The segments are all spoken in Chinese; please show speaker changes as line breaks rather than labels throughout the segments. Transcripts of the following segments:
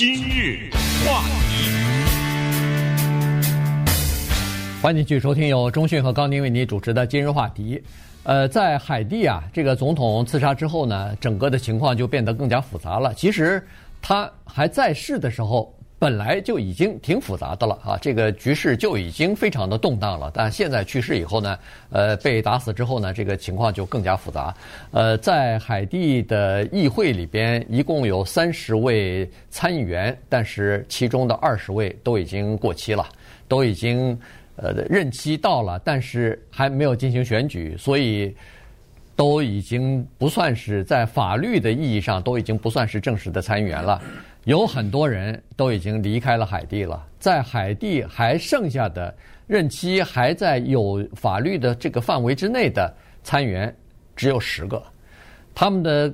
今日话题，
欢迎继续收听由中讯和高宁为您主持的今日话题。呃，在海地啊，这个总统刺杀之后呢，整个的情况就变得更加复杂了。其实他还在世的时候。本来就已经挺复杂的了啊，这个局势就已经非常的动荡了。但现在去世以后呢，呃，被打死之后呢，这个情况就更加复杂。呃，在海地的议会里边，一共有三十位参议员，但是其中的二十位都已经过期了，都已经呃任期到了，但是还没有进行选举，所以都已经不算是在法律的意义上都已经不算是正式的参议员了。有很多人都已经离开了海地了，在海地还剩下的任期还在有法律的这个范围之内的参议员只有十个，他们的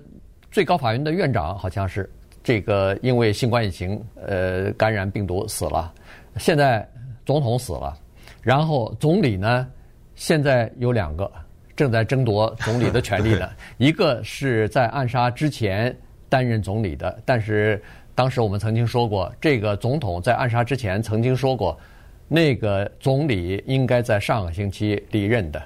最高法院的院长好像是这个因为新冠疫情呃感染病毒死了，现在总统死了，然后总理呢现在有两个正在争夺总理的权利的，一个是在暗杀之前担任总理的，但是。当时我们曾经说过，这个总统在暗杀之前曾经说过，那个总理应该在上个星期离任的，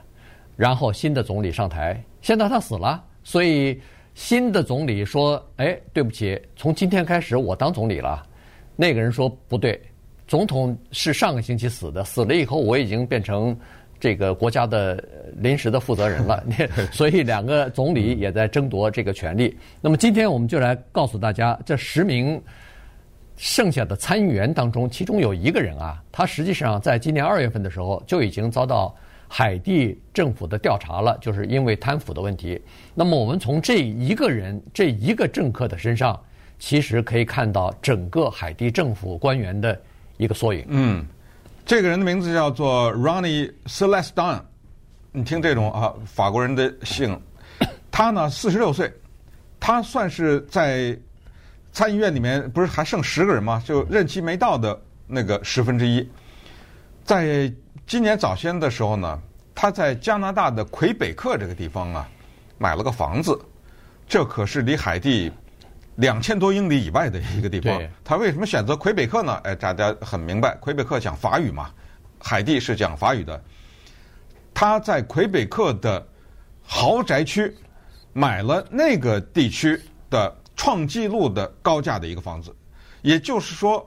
然后新的总理上台，现在他死了，所以新的总理说：“哎，对不起，从今天开始我当总理了。”那个人说：“不对，总统是上个星期死的，死了以后我已经变成。”这个国家的临时的负责人了，所以两个总理也在争夺这个权利。那么今天我们就来告诉大家，这十名剩下的参议员当中，其中有一个人啊，他实际上在今年二月份的时候就已经遭到海地政府的调查了，就是因为贪腐的问题。那么我们从这一个人、这一个政客的身上，其实可以看到整个海地政府官员的一个缩影。
嗯。这个人的名字叫做 Ronnie Celestin，你听这种啊，法国人的姓，他呢四十六岁，他算是在参议院里面不是还剩十个人吗？就任期没到的那个十分之一。在今年早先的时候呢，他在加拿大的魁北克这个地方啊买了个房子，这可是离海地。两千多英里以外的一个地方，他为什么选择魁北克呢？哎，大家很明白，魁北克讲法语嘛，海地是讲法语的。他在魁北克的豪宅区买了那个地区的创纪录的高价的一个房子，也就是说，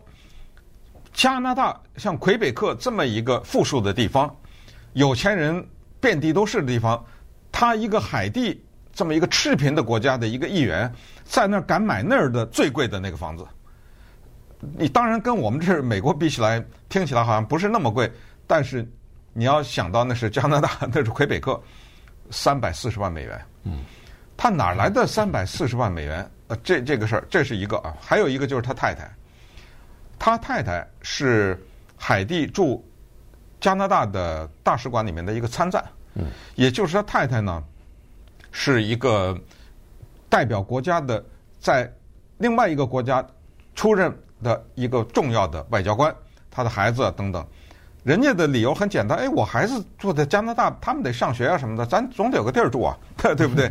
加拿大像魁北克这么一个富庶的地方，有钱人遍地都是的地方，他一个海地。这么一个赤贫的国家的一个议员，在那儿敢买那儿的最贵的那个房子，你当然跟我们这美国比起来，听起来好像不是那么贵，但是你要想到那是加拿大，那是魁北克，三百四十万美元。嗯，他哪来的三百四十万美元？呃，这这个事儿，这是一个啊，还有一个就是他太太，他太太是海地驻加拿大的大使馆里面的一个参赞。嗯，也就是他太太呢。是一个代表国家的，在另外一个国家出任的一个重要的外交官，他的孩子等等，人家的理由很简单，哎，我孩子住在加拿大，他们得上学啊什么的，咱总得有个地儿住啊，对不对？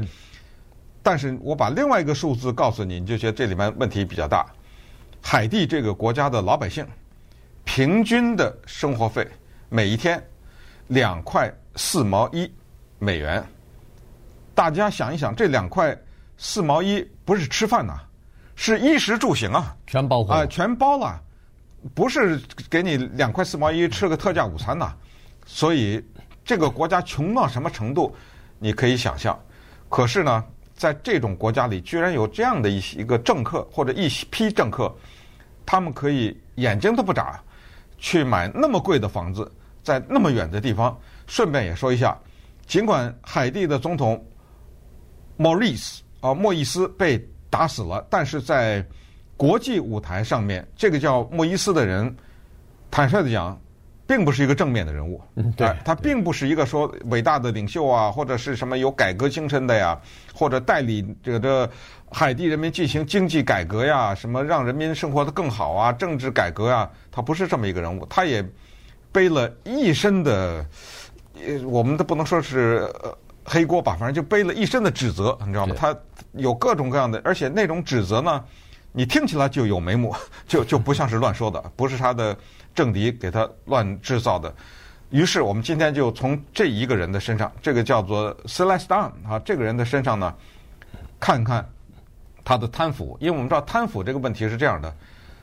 但是我把另外一个数字告诉你，你就觉得这里面问题比较大。海地这个国家的老百姓平均的生活费每一天两块四毛一美元。大家想一想，这两块四毛一不是吃饭呐，是衣食住行啊，
全包括啊，
全包了，不是给你两块四毛一吃个特价午餐呐。所以这个国家穷到什么程度，你可以想象。可是呢，在这种国家里，居然有这样的一一个政客或者一批政客，他们可以眼睛都不眨，去买那么贵的房子，在那么远的地方。顺便也说一下，尽管海地的总统。莫里斯啊，莫伊斯被打死了，但是在国际舞台上面，这个叫莫伊斯的人，坦率的讲，并不是一个正面的人物。
嗯，对，
他并不是一个说伟大的领袖啊，或者是什么有改革精神的呀，或者带领这个海地人民进行经济改革呀，什么让人民生活得更好啊，政治改革呀，他不是这么一个人物。他也背了一身的，呃，我们都不能说是。黑锅吧，反正就背了一身的指责，你知道吗？他有各种各样的，而且那种指责呢，你听起来就有眉目，就就不像是乱说的，不是他的政敌给他乱制造的。于是我们今天就从这一个人的身上，这个叫做 Celeste Dun 啊，这个人的身上呢，看看他的贪腐，因为我们知道贪腐这个问题是这样的，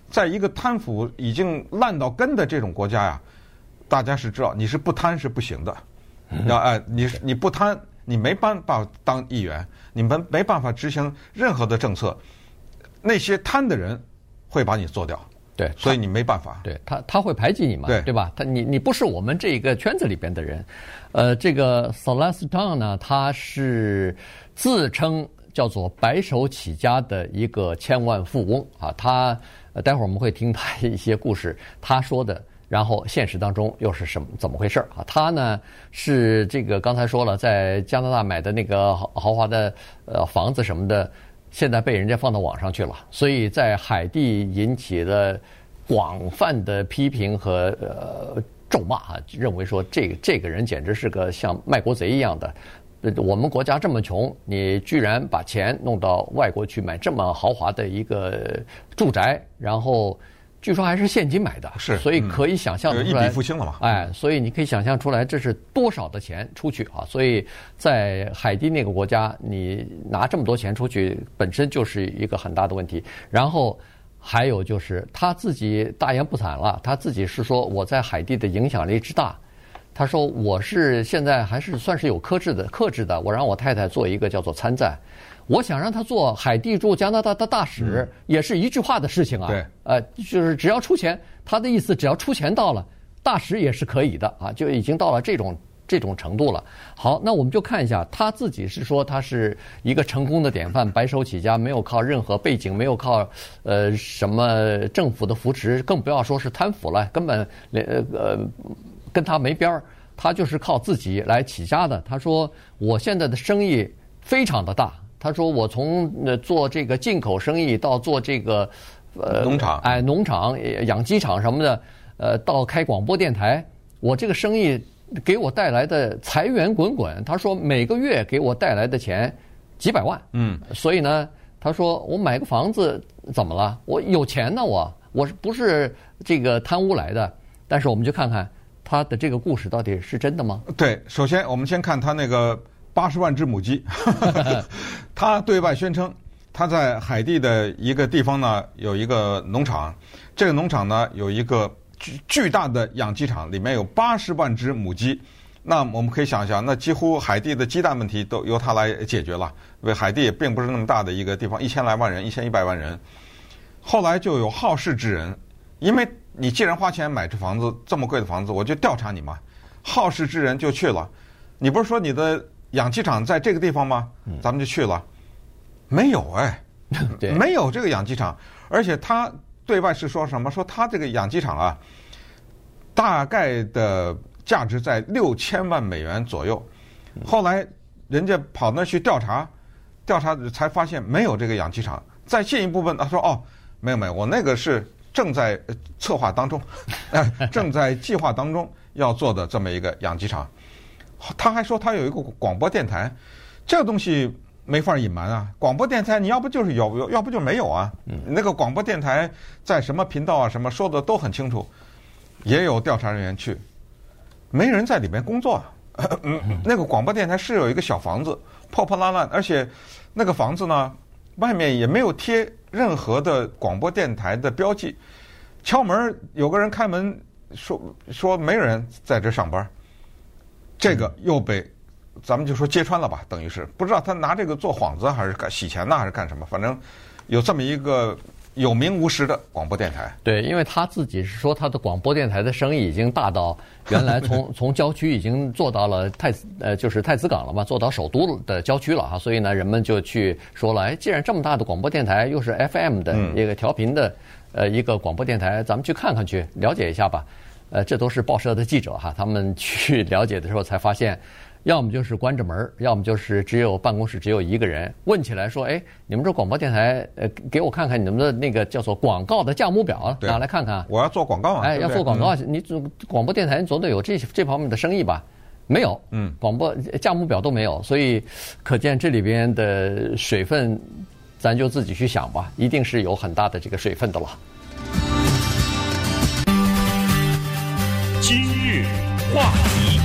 在一个贪腐已经烂到根的这种国家呀，大家是知道你是不贪是不行的，要哎你你不贪，你没办法当议员，你们没办法执行任何的政策。那些贪的人会把你做掉，
对，
所以你没办法。
对他，他会排挤你嘛？
对，
对吧？他，你，你不是我们这个圈子里边的人。呃，这个 Celeste Dun 呢，他是自称叫做白手起家的一个千万富翁啊。他，呃，待会儿我们会听他一些故事，他说的，然后现实当中又是什么怎么回事儿啊？他呢是这个刚才说了，在加拿大买的那个豪豪华的呃房子什么的。现在被人家放到网上去了，所以在海地引起了广泛的批评和呃咒骂啊，认为说这这个人简直是个像卖国贼一样的。我们国家这么穷，你居然把钱弄到外国去买这么豪华的一个住宅，然后。据说还是现金买的，
是，
所以可以想象出来，
一笔付清了嘛？
哎，所以你可以想象出来这是多少的钱出去啊！所以在海地那个国家，你拿这么多钱出去，本身就是一个很大的问题。然后还有就是他自己大言不惭了，他自己是说我在海地的影响力之大。他说我是现在还是算是有克制的，克制的。我让我太太做一个叫做参赞。我想让他做海地驻加拿大的大使，也是一句话的事情啊。
对，
呃，就是只要出钱，他的意思只要出钱到了，大使也是可以的啊，就已经到了这种这种程度了。好，那我们就看一下他自己是说他是一个成功的典范，白手起家，没有靠任何背景，没有靠呃什么政府的扶持，更不要说是贪腐了，根本连呃呃跟他没边儿，他就是靠自己来起家的。他说我现在的生意非常的大。他说：“我从呃做这个进口生意到做这个呃
农场，
哎农场养鸡场什么的，呃到开广播电台，我这个生意给我带来的财源滚滚。他说每个月给我带来的钱几百万，嗯，所以呢，他说我买个房子怎么了？我有钱呢，我我是不是这个贪污来的？但是我们就看看他的这个故事到底是真的吗？
对，首先我们先看他那个。”八十万只母鸡，他对外宣称他在海地的一个地方呢有一个农场，这个农场呢有一个巨巨大的养鸡场，里面有八十万只母鸡。那我们可以想象，那几乎海地的鸡蛋问题都由他来解决了。因为海地也并不是那么大的一个地方，一千来万人，一千一百万人。后来就有好事之人，因为你既然花钱买这房子这么贵的房子，我就调查你嘛。好事之人就去了，你不是说你的。养鸡场在这个地方吗？咱们就去了，没有哎，没有这个养鸡场，而且他对外是说什么？说他这个养鸡场啊，大概的价值在六千万美元左右。后来人家跑那去调查，调查才发现没有这个养鸡场。再进一步问，他说：“哦，没有没有，我那个是正在策划当中，正在计划当中要做的这么一个养鸡场。”他还说他有一个广播电台，这个东西没法隐瞒啊。广播电台你要不就是有，要不就没有啊。那个广播电台在什么频道啊，什么说的都很清楚。也有调查人员去，没人在里面工作啊。那个广播电台是有一个小房子，破破烂烂，而且那个房子呢，外面也没有贴任何的广播电台的标记。敲门，有个人开门说说没人在这上班。这个又被，咱们就说揭穿了吧，等于是不知道他拿这个做幌子还是干洗钱呢，还是干什么？反正有这么一个有名无实的广播电台。
对，因为他自己是说他的广播电台的生意已经大到原来从 从郊区已经做到了太子呃就是太子港了嘛，做到首都的郊区了哈，所以呢人们就去说了，哎，既然这么大的广播电台又是 FM 的一个调频的呃一个广播电台，咱们去看看去了解一下吧。呃，这都是报社的记者哈，他们去 了解的时候才发现，要么就是关着门，要么就是只有办公室只有一个人。问起来说，哎，你们这广播电台，呃，给我看看你们的那个叫做广告的价目表，拿来看看。
我要做广告啊！
哎，要做广告，你做广播电台，总得有这这方面的生意吧？没有，嗯，广播价目表都没有，所以可见这里边的水分咱就自己去想吧，一定是有很大的这个水分的了。
话题，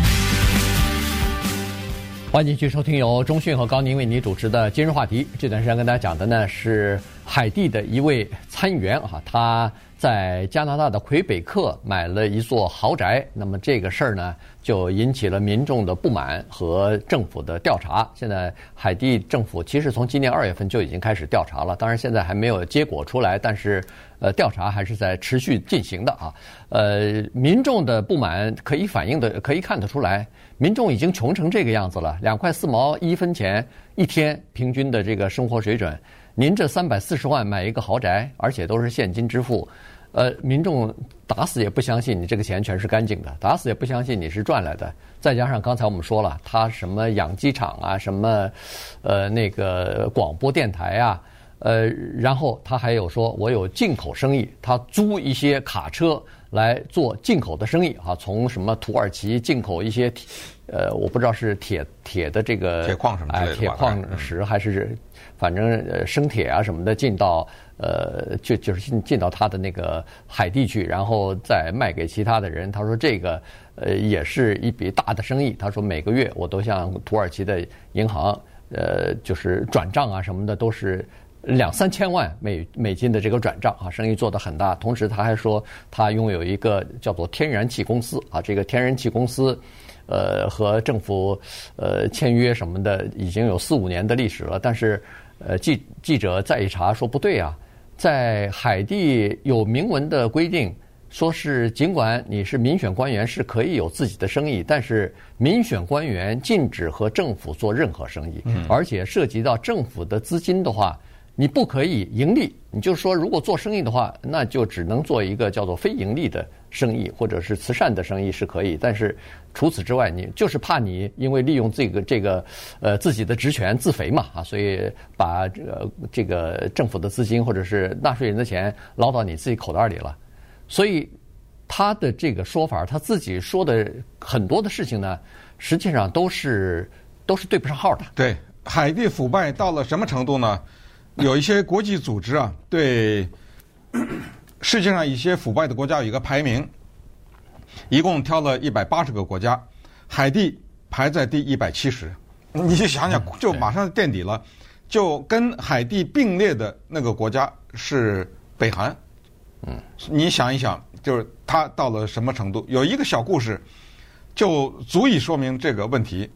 欢迎继续收听由中讯和高宁为您主持的今日话题。这段时间跟大家讲的呢是海地的一位参议员啊，他。在加拿大的魁北克买了一座豪宅，那么这个事儿呢，就引起了民众的不满和政府的调查。现在海地政府其实从今年二月份就已经开始调查了，当然现在还没有结果出来，但是呃，调查还是在持续进行的啊。呃，民众的不满可以反映的，可以看得出来，民众已经穷成这个样子了，两块四毛一分钱一天平均的这个生活水准。您这三百四十万买一个豪宅，而且都是现金支付。呃，民众打死也不相信你这个钱全是干净的，打死也不相信你是赚来的。再加上刚才我们说了，他什么养鸡场啊，什么呃那个广播电台啊，呃，然后他还有说我有进口生意，他租一些卡车来做进口的生意啊，从什么土耳其进口一些，呃，我不知道是铁铁的这个
铁矿什么的
铁矿石还是反正呃生铁啊什么的进到。呃，就就是进进到他的那个海地去，然后再卖给其他的人。他说这个呃也是一笔大的生意。他说每个月我都向土耳其的银行呃就是转账啊什么的，都是两三千万美美金的这个转账啊，生意做得很大。同时他还说他拥有一个叫做天然气公司啊，这个天然气公司呃和政府呃签约什么的已经有四五年的历史了。但是呃记记者再一查说不对啊。在海地有明文的规定，说是尽管你是民选官员是可以有自己的生意，但是民选官员禁止和政府做任何生意，而且涉及到政府的资金的话。你不可以盈利，你就说如果做生意的话，那就只能做一个叫做非盈利的生意，或者是慈善的生意是可以。但是除此之外，你就是怕你因为利用这个这个呃自己的职权自肥嘛啊，所以把这个这个政府的资金或者是纳税人的钱捞到你自己口袋里了。所以他的这个说法，他自己说的很多的事情呢，实际上都是都是对不上号的。
对，海地腐败到了什么程度呢？有一些国际组织啊，对世界上一些腐败的国家有一个排名，一共挑了一百八十个国家，海地排在第一百七十。你就想想，就马上垫底了，就跟海地并列的那个国家是北韩。嗯，你想一想，就是它到了什么程度？有一个小故事，就足以说明这个问题。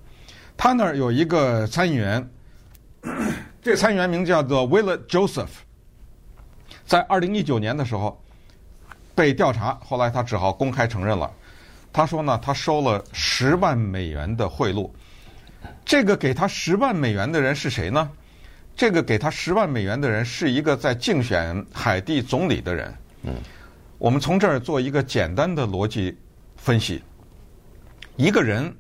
他那儿有一个参议员。这参议员名叫做 Willard Joseph，在二零一九年的时候被调查，后来他只好公开承认了。他说呢，他收了十万美元的贿赂。这个给他十万美元的人是谁呢？这个给他十万美元的人是一个在竞选海地总理的人。嗯，我们从这儿做一个简单的逻辑分析：一个人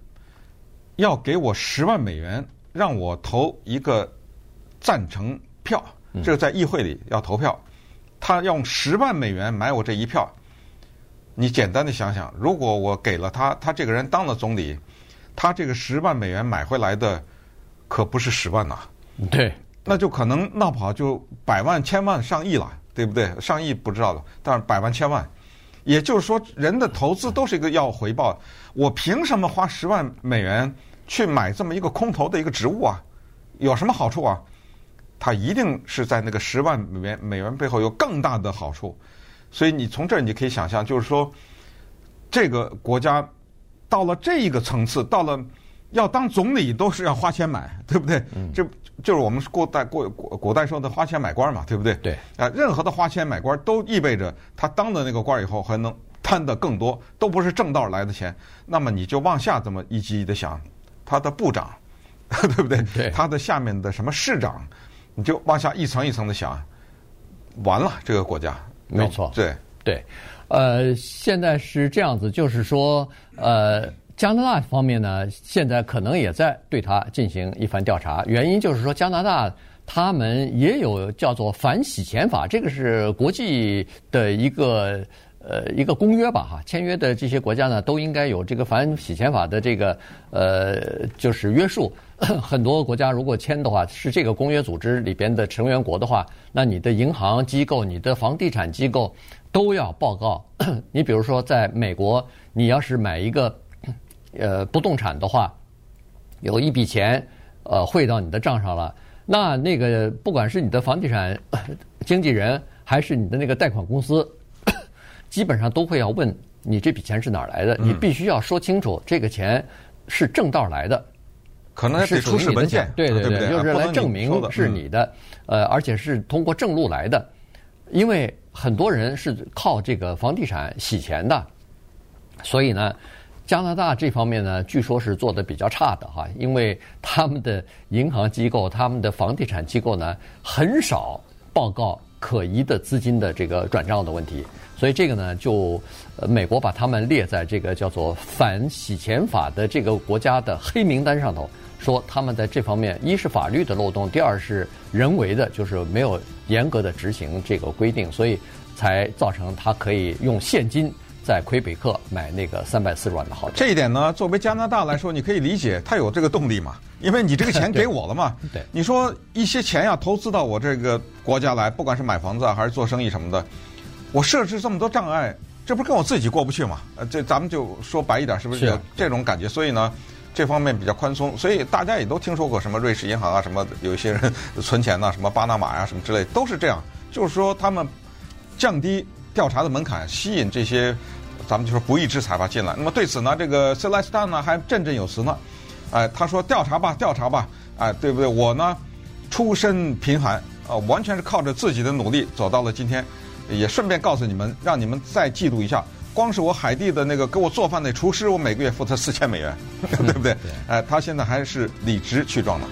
要给我十万美元，让我投一个。赞成票，这个在议会里要投票，他用十万美元买我这一票。你简单的想想，如果我给了他，他这个人当了总理，他这个十万美元买回来的可不是十万呐。
对，
那就可能闹不好就百万、千万、上亿了，对不对？上亿不知道了，但是百万、千万，也就是说，人的投资都是一个要回报。我凭什么花十万美元去买这么一个空头的一个职务啊？有什么好处啊？他一定是在那个十万美元美元背后有更大的好处，所以你从这儿你可以想象，就是说，这个国家到了这一个层次，到了要当总理都是要花钱买，对不对？嗯。这就是我们过代过古古代说的花钱买官嘛，对不对？
对。
啊，任何的花钱买官都意味着他当了那个官以后还能贪得更多，都不是正道来的钱。那么你就往下这么一级一级的想，他的部长，对不对？
对。
他的下面的什么市长？你就往下一层一层的想，完了这个国家，
没错，
对。
对，呃，现在是这样子，就是说，呃，加拿大方面呢，现在可能也在对他进行一番调查，原因就是说，加拿大他们也有叫做反洗钱法，这个是国际的一个呃一个公约吧哈，签约的这些国家呢都应该有这个反洗钱法的这个呃就是约束。很多国家如果签的话是这个公约组织里边的成员国的话，那你的银行机构、你的房地产机构都要报告。你比如说在美国，你要是买一个呃不动产的话，有一笔钱呃汇到你的账上了，那那个不管是你的房地产经纪人还是你的那个贷款公司，基本上都会要问你这笔钱是哪儿来的，你必须要说清楚这个钱是正道来的。
可能是出示文件，
对对对，
对
就是来证明是你的，呃，而且是通过正路来的，因为很多人是靠这个房地产洗钱的，所以呢，加拿大这方面呢，据说是做的比较差的哈，因为他们的银行机构、他们的房地产机构呢，很少报告可疑的资金的这个转账的问题，所以这个呢，就呃，美国把他们列在这个叫做反洗钱法的这个国家的黑名单上头。说他们在这方面，一是法律的漏洞，第二是人为的，就是没有严格的执行这个规定，所以才造成他可以用现金在魁北克买那个三百四十万的豪宅。
这一点呢，作为加拿大来说，你可以理解，他有这个动力嘛，因为你这个钱给我了嘛。
对。
你说一些钱要投资到我这个国家来，不管是买房子啊，还是做生意什么的，我设置这么多障碍，这不是跟我自己过不去嘛？呃，这咱们就说白一点，是不是有这种感觉？所以呢。这方面比较宽松，所以大家也都听说过什么瑞士银行啊，什么有一些人存钱呐，什么巴拿马呀，什么之类，都是这样。就是说他们降低调查的门槛，吸引这些咱们就说不义之财吧进来。那么对此呢，这个 Celestin 呢还振振有词呢，哎，他说调查吧，调查吧，哎，对不对？我呢出身贫寒，啊，完全是靠着自己的努力走到了今天。也顺便告诉你们，让你们再记录一下。光是我海地的那个给我做饭那厨师，我每个月付他四千美元，对不对？哎，他现在还是理直气壮的。